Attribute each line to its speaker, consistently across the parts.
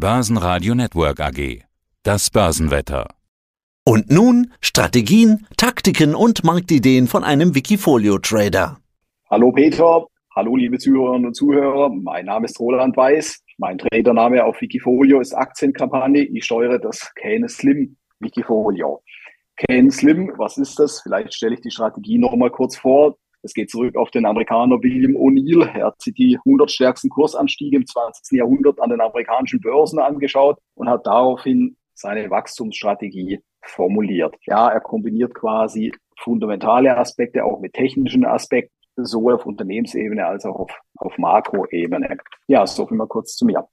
Speaker 1: Börsenradio Network AG. Das Börsenwetter.
Speaker 2: Und nun Strategien, Taktiken und Marktideen von einem Wikifolio-Trader.
Speaker 3: Hallo Peter, hallo liebe Zuhörerinnen und Zuhörer. Mein Name ist Roland Weiß. Mein Tradername auf Wikifolio ist Aktienkampagne. Ich steuere das Kane Slim Wikifolio. Kane Slim, was ist das? Vielleicht stelle ich die Strategie noch mal kurz vor. Es geht zurück auf den Amerikaner William O'Neill. Er hat sich die 100 stärksten Kursanstiege im 20. Jahrhundert an den amerikanischen Börsen angeschaut und hat daraufhin seine Wachstumsstrategie formuliert. Ja, er kombiniert quasi fundamentale Aspekte auch mit technischen Aspekten, sowohl auf Unternehmensebene als auch auf, auf Makroebene. Ja, so viel mal kurz zu mir.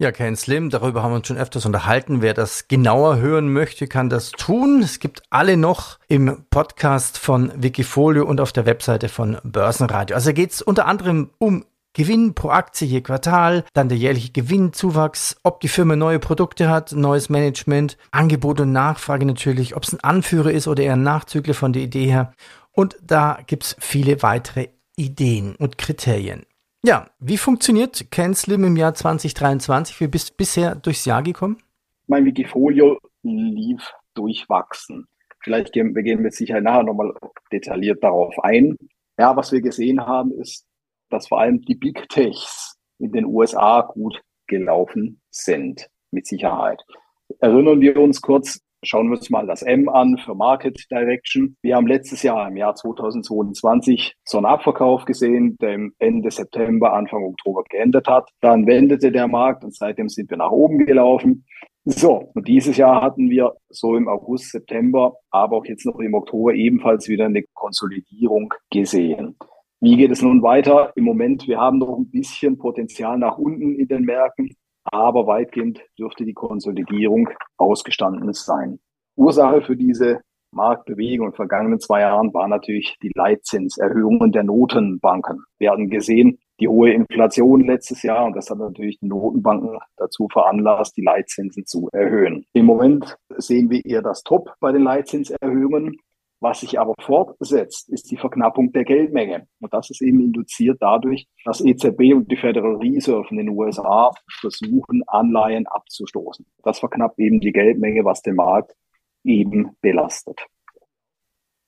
Speaker 4: Ja, Ken Slim, darüber haben wir uns schon öfters unterhalten. Wer das genauer hören möchte, kann das tun. Es gibt alle noch im Podcast von Wikifolio und auf der Webseite von Börsenradio. Also geht es unter anderem um Gewinn pro Aktie je Quartal, dann der jährliche Gewinnzuwachs, ob die Firma neue Produkte hat, neues Management, Angebot und Nachfrage natürlich, ob es ein Anführer ist oder eher ein Nachzügler von der Idee her. Und da gibt's viele weitere Ideen und Kriterien. Ja, wie funktioniert CanSlim im Jahr 2023? Wie bist du bisher durchs Jahr gekommen?
Speaker 3: Mein Wikifolio lief durchwachsen. Vielleicht gehen wir gehen mit Sicherheit nachher nochmal detailliert darauf ein. Ja, was wir gesehen haben, ist, dass vor allem die Big Techs in den USA gut gelaufen sind, mit Sicherheit. Erinnern wir uns kurz Schauen wir uns mal das M an für Market Direction. Wir haben letztes Jahr im Jahr 2022 so einen Abverkauf gesehen, der Ende September, Anfang Oktober geendet hat. Dann wendete der Markt und seitdem sind wir nach oben gelaufen. So, und dieses Jahr hatten wir so im August, September, aber auch jetzt noch im Oktober ebenfalls wieder eine Konsolidierung gesehen. Wie geht es nun weiter? Im Moment, wir haben noch ein bisschen Potenzial nach unten in den Märkten aber weitgehend dürfte die Konsolidierung ausgestanden sein. Ursache für diese Marktbewegung in den vergangenen zwei Jahren war natürlich die Leitzinserhöhungen der Notenbanken. Wir hatten gesehen, die hohe Inflation letztes Jahr und das hat natürlich die Notenbanken dazu veranlasst, die Leitzinsen zu erhöhen. Im Moment sehen wir eher das Top bei den Leitzinserhöhungen. Was sich aber fortsetzt, ist die Verknappung der Geldmenge. Und das ist eben induziert dadurch, dass EZB und die Federal Reserve in den USA versuchen, Anleihen abzustoßen. Das verknappt eben die Geldmenge, was den Markt eben belastet.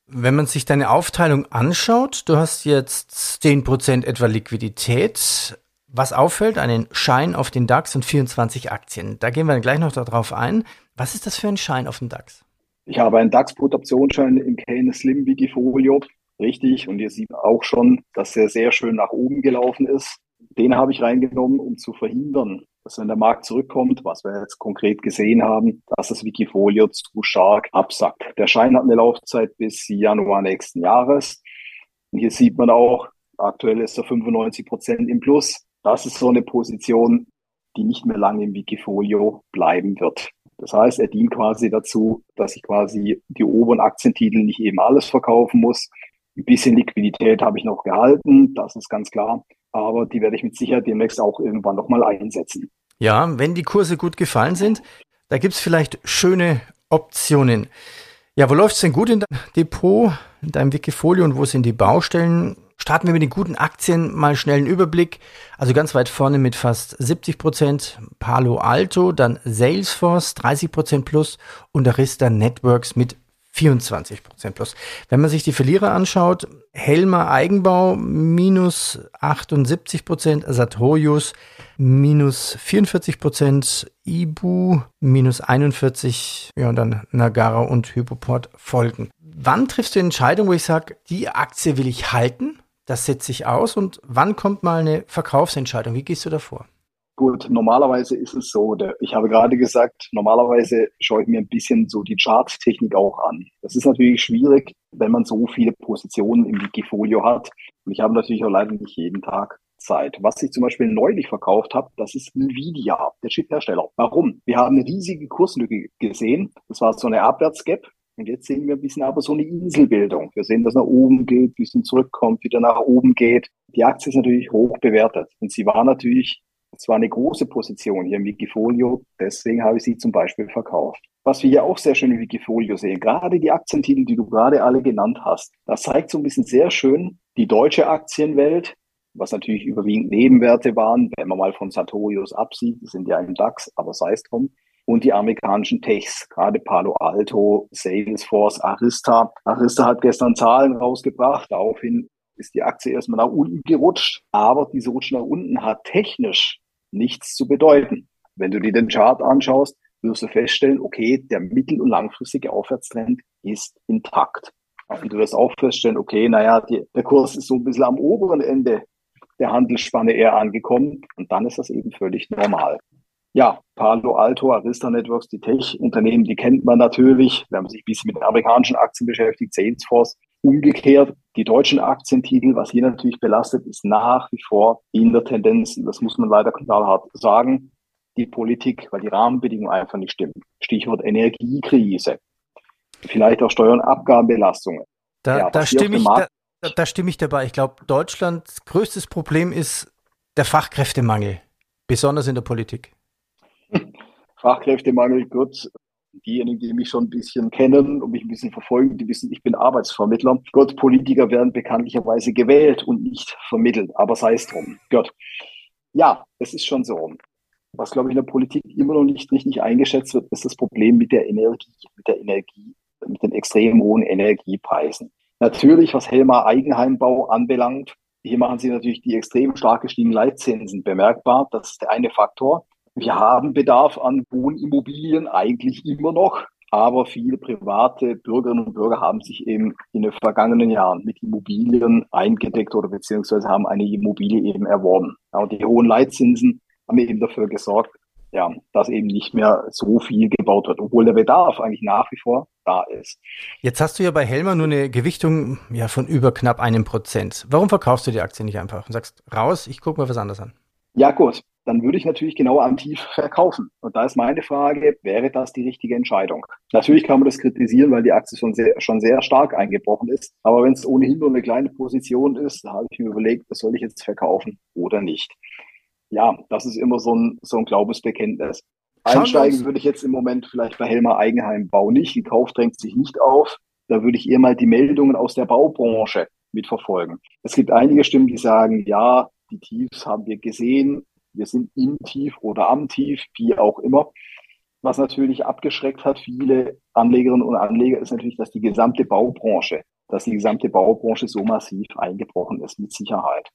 Speaker 4: Wenn man sich deine Aufteilung anschaut, du hast jetzt 10% etwa Liquidität. Was auffällt, einen Schein auf den DAX und 24 Aktien. Da gehen wir gleich noch darauf ein. Was ist das für ein Schein auf dem DAX?
Speaker 3: Ich habe einen DAX-Put-Optionsschein im Kane Slim Wikifolio. Richtig. Und ihr seht auch schon, dass er sehr schön nach oben gelaufen ist. Den habe ich reingenommen, um zu verhindern, dass wenn der Markt zurückkommt, was wir jetzt konkret gesehen haben, dass das Wikifolio zu stark absackt. Der Schein hat eine Laufzeit bis Januar nächsten Jahres. Und hier sieht man auch, aktuell ist er 95 Prozent im Plus. Das ist so eine Position, die nicht mehr lange im Wikifolio bleiben wird. Das heißt, er dient quasi dazu, dass ich quasi die oberen Aktientitel nicht eben alles verkaufen muss. Ein bisschen Liquidität habe ich noch gehalten, das ist ganz klar. Aber die werde ich mit Sicherheit demnächst auch irgendwann nochmal einsetzen.
Speaker 4: Ja, wenn die Kurse gut gefallen sind, da gibt es vielleicht schöne Optionen. Ja, wo läuft es denn gut in deinem Depot, in deinem Wikifolio und wo sind die Baustellen? Starten wir mit den guten Aktien, mal schnell einen Überblick. Also ganz weit vorne mit fast 70 Prozent Palo Alto, dann Salesforce 30 Prozent plus und Arista Networks mit 24 Prozent plus. Wenn man sich die Verlierer anschaut, Helmer Eigenbau minus 78 Prozent, Sartorius minus 44 Prozent, Ibu minus 41, ja und dann Nagara und Hypoport folgen. Wann triffst du die Entscheidung, wo ich sage, die Aktie will ich halten? Das setze ich aus und wann kommt mal eine Verkaufsentscheidung? Wie gehst du davor?
Speaker 3: Gut, normalerweise ist es so, ich habe gerade gesagt, normalerweise schaue ich mir ein bisschen so die Charttechnik auch an. Das ist natürlich schwierig, wenn man so viele Positionen im Wikifolio hat. Und ich habe natürlich auch leider nicht jeden Tag Zeit. Was ich zum Beispiel neulich verkauft habe, das ist Nvidia, der Chiphersteller. Warum? Wir haben eine riesige Kurslücke gesehen. Das war so eine Abwärtsgap und jetzt sehen wir ein bisschen aber so eine Inselbildung. Wir sehen, dass nach oben geht, ein bisschen zurückkommt, wieder nach oben geht. Die Aktie ist natürlich hoch bewertet. Und sie war natürlich, es war eine große Position hier im Wikifolio. Deswegen habe ich sie zum Beispiel verkauft. Was wir hier auch sehr schön im Wikifolio sehen, gerade die Aktientitel, die du gerade alle genannt hast, das zeigt so ein bisschen sehr schön die deutsche Aktienwelt was natürlich überwiegend Nebenwerte waren, wenn man mal von Sartorius absieht, die sind ja im DAX, aber sei es drum. Und die amerikanischen Techs, gerade Palo Alto, Salesforce, Arista. Arista hat gestern Zahlen rausgebracht, daraufhin ist die Aktie erstmal nach unten gerutscht, aber diese Rutsch nach unten hat technisch nichts zu bedeuten. Wenn du dir den Chart anschaust, wirst du feststellen, okay, der mittel- und langfristige Aufwärtstrend ist intakt. Und du wirst auch feststellen, okay, naja, die, der Kurs ist so ein bisschen am oberen Ende der Handelsspanne eher angekommen und dann ist das eben völlig normal. Ja, Palo Alto, Arista Networks, die Tech-Unternehmen, die kennt man natürlich. Wir haben sich ein bisschen mit den amerikanischen Aktien beschäftigt, Salesforce. Umgekehrt, die deutschen Aktientitel, was hier natürlich belastet, ist nach wie vor in der Tendenz, das muss man leider knallhart sagen, die Politik, weil die Rahmenbedingungen einfach nicht stimmen. Stichwort Energiekrise, vielleicht auch Steuer- und Abgabenbelastungen.
Speaker 4: Da, ja, da, stimme ich, da, da stimme ich dabei. Ich glaube, Deutschlands größtes Problem ist der Fachkräftemangel, besonders in der Politik.
Speaker 3: Fachkräftemangel, Gott, diejenigen, die mich schon ein bisschen kennen und mich ein bisschen verfolgen, die wissen, ich bin Arbeitsvermittler. Gott, Politiker werden bekanntlicherweise gewählt und nicht vermittelt, aber sei es drum. Gott. Ja, es ist schon so. Was, glaube ich, in der Politik immer noch nicht richtig eingeschätzt wird, ist das Problem mit der Energie, mit der Energie, mit den extrem hohen Energiepreisen. Natürlich, was Helmar Eigenheimbau anbelangt, hier machen Sie natürlich die extrem stark gestiegenen Leitzinsen bemerkbar. Das ist der eine Faktor. Wir haben Bedarf an Wohnimmobilien eigentlich immer noch. Aber viele private Bürgerinnen und Bürger haben sich eben in den vergangenen Jahren mit Immobilien eingedeckt oder beziehungsweise haben eine Immobilie eben erworben. Ja, und die hohen Leitzinsen haben eben dafür gesorgt, ja, dass eben nicht mehr so viel gebaut wird, obwohl der Bedarf eigentlich nach wie vor da ist.
Speaker 4: Jetzt hast du ja bei Helmer nur eine Gewichtung ja, von über knapp einem Prozent. Warum verkaufst du die Aktie nicht einfach und sagst, raus, ich gucke mir was anderes an?
Speaker 3: Ja, gut. Dann würde ich natürlich genau am Tief verkaufen. Und da ist meine Frage, wäre das die richtige Entscheidung? Natürlich kann man das kritisieren, weil die Aktie schon sehr, schon sehr stark eingebrochen ist. Aber wenn es ohnehin nur eine kleine Position ist, da habe ich mir überlegt, was soll ich jetzt verkaufen oder nicht? ja, das ist immer so ein, so ein Glaubensbekenntnis. Einsteigen würde ich jetzt im Moment vielleicht bei Helmer Eigenheimbau nicht. Ein Kauf drängt sich nicht auf. Da würde ich eher mal die Meldungen aus der Baubranche mitverfolgen. Es gibt einige Stimmen, die sagen, ja, die Tiefs haben wir gesehen. Wir sind im Tief oder am Tief, wie auch immer. Was natürlich abgeschreckt hat, viele Anlegerinnen und Anleger, ist natürlich, dass die gesamte Baubranche, dass die gesamte Baubranche so massiv eingebrochen ist, mit Sicherheit.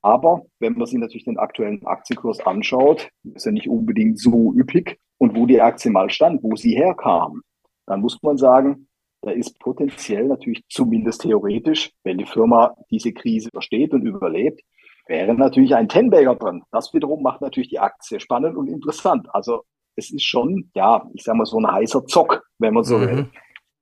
Speaker 3: Aber wenn man sich natürlich den aktuellen Aktienkurs anschaut, ist er nicht unbedingt so üppig. Und wo die Aktie mal stand, wo sie herkam, dann muss man sagen, da ist potenziell natürlich zumindest theoretisch, wenn die Firma diese Krise versteht und überlebt, wäre natürlich ein Tenbagger drin. Das wiederum macht natürlich die Aktie spannend und interessant. Also es ist schon, ja, ich sage mal so ein heißer Zock, wenn man so mhm. will.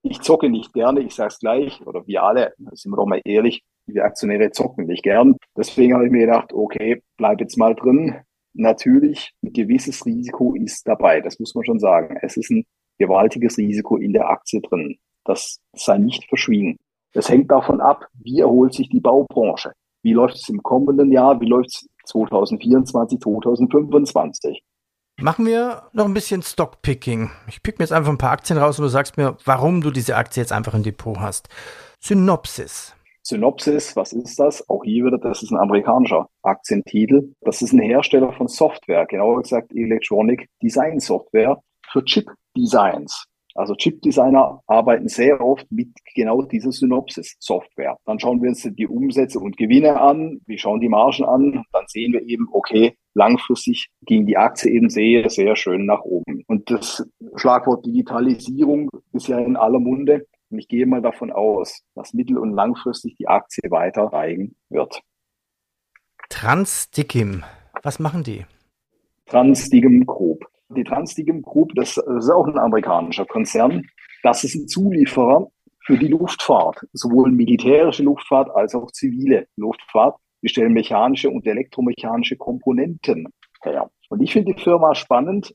Speaker 3: Ich zocke nicht gerne, ich sage es gleich, oder wir alle, sind wir doch mal ehrlich, wir Aktionäre zocken nicht gern. Deswegen habe ich mir gedacht, okay, bleib jetzt mal drin. Natürlich, ein gewisses Risiko ist dabei. Das muss man schon sagen. Es ist ein gewaltiges Risiko in der Aktie drin. Das sei nicht verschwiegen. Das hängt davon ab, wie erholt sich die Baubranche. Wie läuft es im kommenden Jahr? Wie läuft es 2024, 2025?
Speaker 4: Machen wir noch ein bisschen Stockpicking. Ich pick mir jetzt einfach ein paar Aktien raus und du sagst mir, warum du diese Aktie jetzt einfach im Depot hast. Synopsis.
Speaker 3: Synopsis, was ist das? Auch hier wieder, das ist ein amerikanischer Aktientitel. Das ist ein Hersteller von Software, genauer gesagt Electronic Design Software für Chip-Designs. Also Chip-Designer arbeiten sehr oft mit genau dieser Synopsis-Software. Dann schauen wir uns die Umsätze und Gewinne an, wir schauen die Margen an, dann sehen wir eben, okay, langfristig ging die Aktie eben sehr, sehr schön nach oben. Und das Schlagwort Digitalisierung ist ja in aller Munde. Und ich gehe mal davon aus, dass mittel- und langfristig die Aktie weiter steigen wird.
Speaker 4: Transdigim, was machen die?
Speaker 3: Transdigim Group. Die Transdigim Group, das, das ist auch ein amerikanischer Konzern. Das ist ein Zulieferer für die Luftfahrt, sowohl militärische Luftfahrt als auch zivile Luftfahrt. Wir stellen mechanische und elektromechanische Komponenten her. Und ich finde die Firma spannend,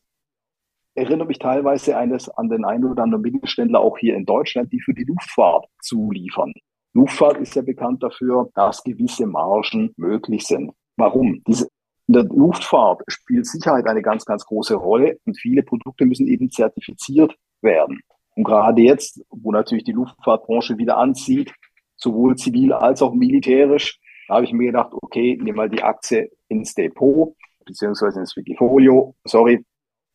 Speaker 3: erinnere mich teilweise eines an den einen oder anderen Mittelständler auch hier in Deutschland, die für die Luftfahrt zuliefern. Luftfahrt ist ja bekannt dafür, dass gewisse Margen möglich sind. Warum? Diese, in der Luftfahrt spielt Sicherheit eine ganz, ganz große Rolle und viele Produkte müssen eben zertifiziert werden. Und gerade jetzt, wo natürlich die Luftfahrtbranche wieder anzieht, sowohl zivil als auch militärisch, habe ich mir gedacht, okay, nimm mal die Aktie ins Depot, beziehungsweise ins Wikifolio. Sorry,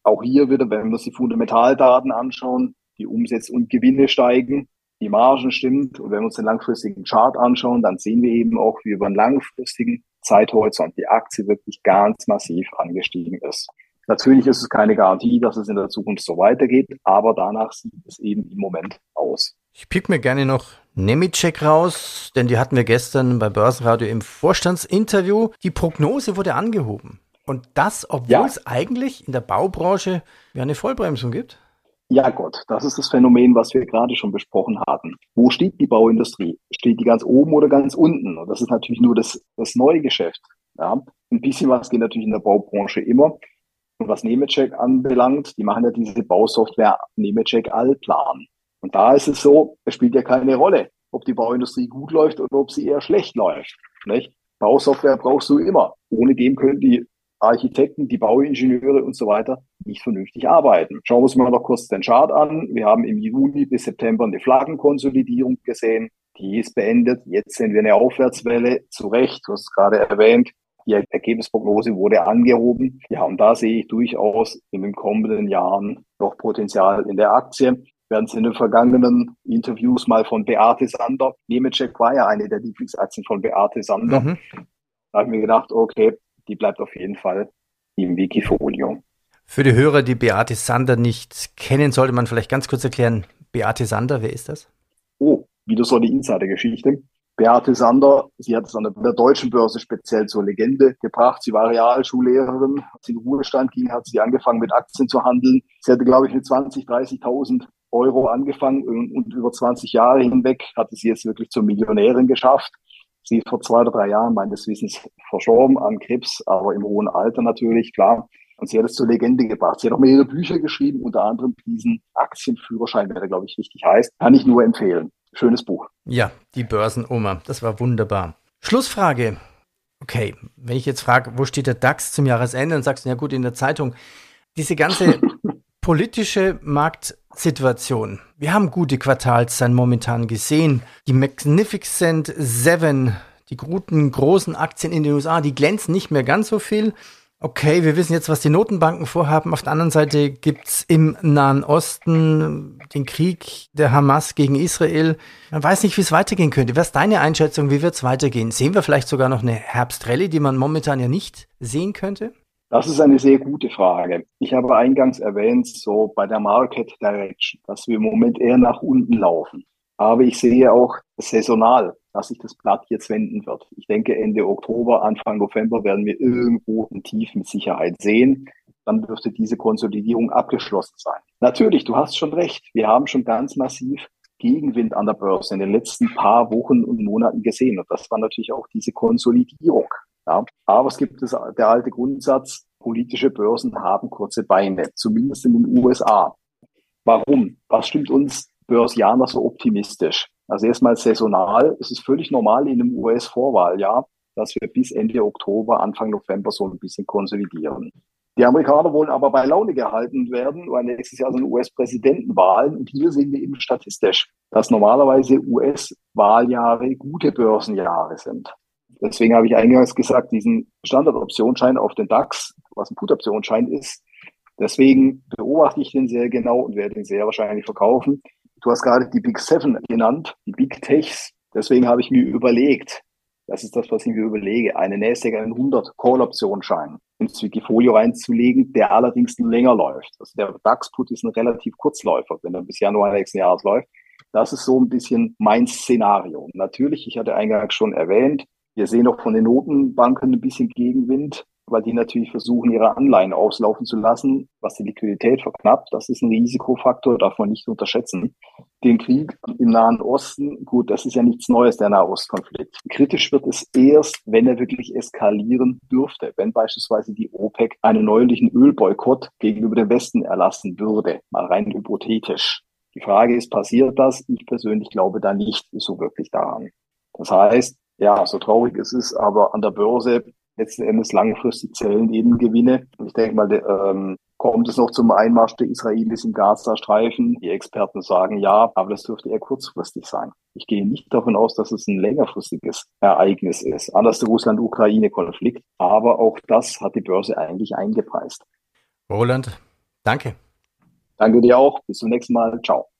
Speaker 3: auch hier wieder, wenn wir uns die Fundamentaldaten anschauen, die Umsätze und Gewinne steigen, die Margen stimmt. Und wenn wir uns den langfristigen Chart anschauen, dann sehen wir eben auch, wie über einen langfristigen Zeithorizont die Aktie wirklich ganz massiv angestiegen ist. Natürlich ist es keine Garantie, dass es in der Zukunft so weitergeht, aber danach sieht es eben im Moment aus.
Speaker 4: Ich pick mir gerne noch Nemitschek raus, denn die hatten wir gestern bei Börsenradio im Vorstandsinterview. Die Prognose wurde angehoben. Und das, obwohl ja. es eigentlich in der Baubranche ja eine Vollbremsung gibt?
Speaker 3: Ja Gott, das ist das Phänomen, was wir gerade schon besprochen hatten. Wo steht die Bauindustrie? Steht die ganz oben oder ganz unten? Und das ist natürlich nur das, das neue Geschäft. Ja? Ein bisschen was geht natürlich in der Baubranche immer. Und was Nemetschek anbelangt, die machen ja diese Bausoftware Nemetschek Allplan. Und da ist es so, es spielt ja keine Rolle, ob die Bauindustrie gut läuft oder ob sie eher schlecht läuft. Nicht? Bausoftware brauchst du immer. Ohne dem können die Architekten, die Bauingenieure und so weiter nicht vernünftig arbeiten. Schauen wir uns mal noch kurz den Chart an. Wir haben im Juni bis September eine Flaggenkonsolidierung gesehen. Die ist beendet. Jetzt sehen wir eine Aufwärtswelle. Zu Recht, du hast es gerade erwähnt. Die Ergebnisprognose wurde angehoben. Ja, und da sehe ich durchaus in den kommenden Jahren noch Potenzial in der Aktie. Wir hatten es in den vergangenen Interviews mal von Beate Sander. Nemetschek war ja eine der Lieblingsaktien von Beate Sander. Mhm. Da habe ich mir gedacht, okay, die bleibt auf jeden Fall im Wikifolio.
Speaker 4: Für die Hörer, die Beate Sander nicht kennen, sollte man vielleicht ganz kurz erklären, Beate Sander, wer ist das?
Speaker 3: Oh, wieder so eine Insider-Geschichte. Beate Sander, sie hat es an der deutschen Börse speziell zur Legende gebracht. Sie war Realschullehrerin. Als sie in Ruhestand ging, hat sie angefangen mit Aktien zu handeln. Sie hatte, glaube ich, mit 20.000, 30.000 Euro angefangen und über 20 Jahre hinweg hatte sie es wirklich zur Millionärin geschafft. Sie ist vor zwei oder drei Jahren meines Wissens verstorben an Krebs, aber im hohen Alter natürlich, klar. Und sie hat es zur Legende gebracht. Sie hat auch mehrere Bücher geschrieben, unter anderem diesen Aktienführerschein, der glaube ich richtig heißt. Kann ich nur empfehlen. Schönes Buch.
Speaker 4: Ja, die Börsenoma. Das war wunderbar. Schlussfrage. Okay, wenn ich jetzt frage, wo steht der DAX zum Jahresende, dann sagst du, ja gut, in der Zeitung. Diese ganze politische Marktsituation. Wir haben gute Quartalszahlen momentan gesehen. Die Magnificent Seven, die guten großen Aktien in den USA, die glänzen nicht mehr ganz so viel. Okay, wir wissen jetzt, was die Notenbanken vorhaben. Auf der anderen Seite gibt's im Nahen Osten den Krieg der Hamas gegen Israel. Man weiß nicht, wie es weitergehen könnte. Was ist deine Einschätzung? Wie wird's weitergehen? Sehen wir vielleicht sogar noch eine Herbstrallye, die man momentan ja nicht sehen könnte?
Speaker 3: Das ist eine sehr gute Frage. Ich habe eingangs erwähnt, so bei der Market Direction, dass wir im Moment eher nach unten laufen. Aber ich sehe auch saisonal, dass sich das Blatt jetzt wenden wird. Ich denke, Ende Oktober, Anfang November werden wir irgendwo ein Tief mit Sicherheit sehen. Dann dürfte diese Konsolidierung abgeschlossen sein. Natürlich, du hast schon recht. Wir haben schon ganz massiv Gegenwind an der Börse in den letzten paar Wochen und Monaten gesehen. Und das war natürlich auch diese Konsolidierung. Ja, aber es gibt das, der alte Grundsatz, politische Börsen haben kurze Beine, zumindest in den USA. Warum? Was stimmt uns Börsianer so optimistisch? Also erstmal saisonal. Es ist völlig normal in einem US-Vorwahljahr, dass wir bis Ende Oktober, Anfang November so ein bisschen konsolidieren. Die Amerikaner wollen aber bei Laune gehalten werden, weil nächstes Jahr sind US-Präsidentenwahlen. Und hier sehen wir eben statistisch, dass normalerweise US-Wahljahre gute Börsenjahre sind. Deswegen habe ich eingangs gesagt, diesen Standardoptionsschein auf den DAX, was ein Put-Optionsschein ist, deswegen beobachte ich den sehr genau und werde ihn sehr wahrscheinlich verkaufen. Du hast gerade die Big Seven genannt, die Big Techs. Deswegen habe ich mir überlegt, das ist das, was ich mir überlege, eine NASDAQ 100 Call-Optionsschein ins Wikifolio reinzulegen, der allerdings länger läuft. Also der DAX-Put ist ein relativ Kurzläufer, wenn er bis Januar nächsten Jahres läuft. Das ist so ein bisschen mein Szenario. Natürlich, ich hatte eingangs schon erwähnt, wir sehen auch von den Notenbanken ein bisschen Gegenwind, weil die natürlich versuchen, ihre Anleihen auslaufen zu lassen, was die Liquidität verknappt. Das ist ein Risikofaktor, darf man nicht unterschätzen. Den Krieg im Nahen Osten, gut, das ist ja nichts Neues, der Nahostkonflikt. Kritisch wird es erst, wenn er wirklich eskalieren dürfte, wenn beispielsweise die OPEC einen neulichen Ölboykott gegenüber dem Westen erlassen würde, mal rein hypothetisch. Die Frage ist, passiert das? Ich persönlich glaube da nicht so wirklich daran. Das heißt, ja, so traurig es ist, aber an der Börse letzten Endes langfristig zählen eben Gewinne. Und ich denke mal, ähm, kommt es noch zum Einmarsch der Israelis im Gazastreifen. Die Experten sagen ja, aber das dürfte eher kurzfristig sein. Ich gehe nicht davon aus, dass es ein längerfristiges Ereignis ist. Anders der Russland-Ukraine-Konflikt. Aber auch das hat die Börse eigentlich eingepreist.
Speaker 4: Roland, danke.
Speaker 3: Danke dir auch. Bis zum nächsten Mal. Ciao.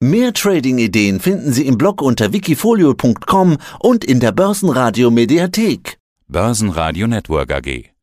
Speaker 2: Mehr Trading-Ideen finden Sie im Blog unter wikifolio.com und in der Börsenradio Mediathek.
Speaker 1: Börsenradio Network AG.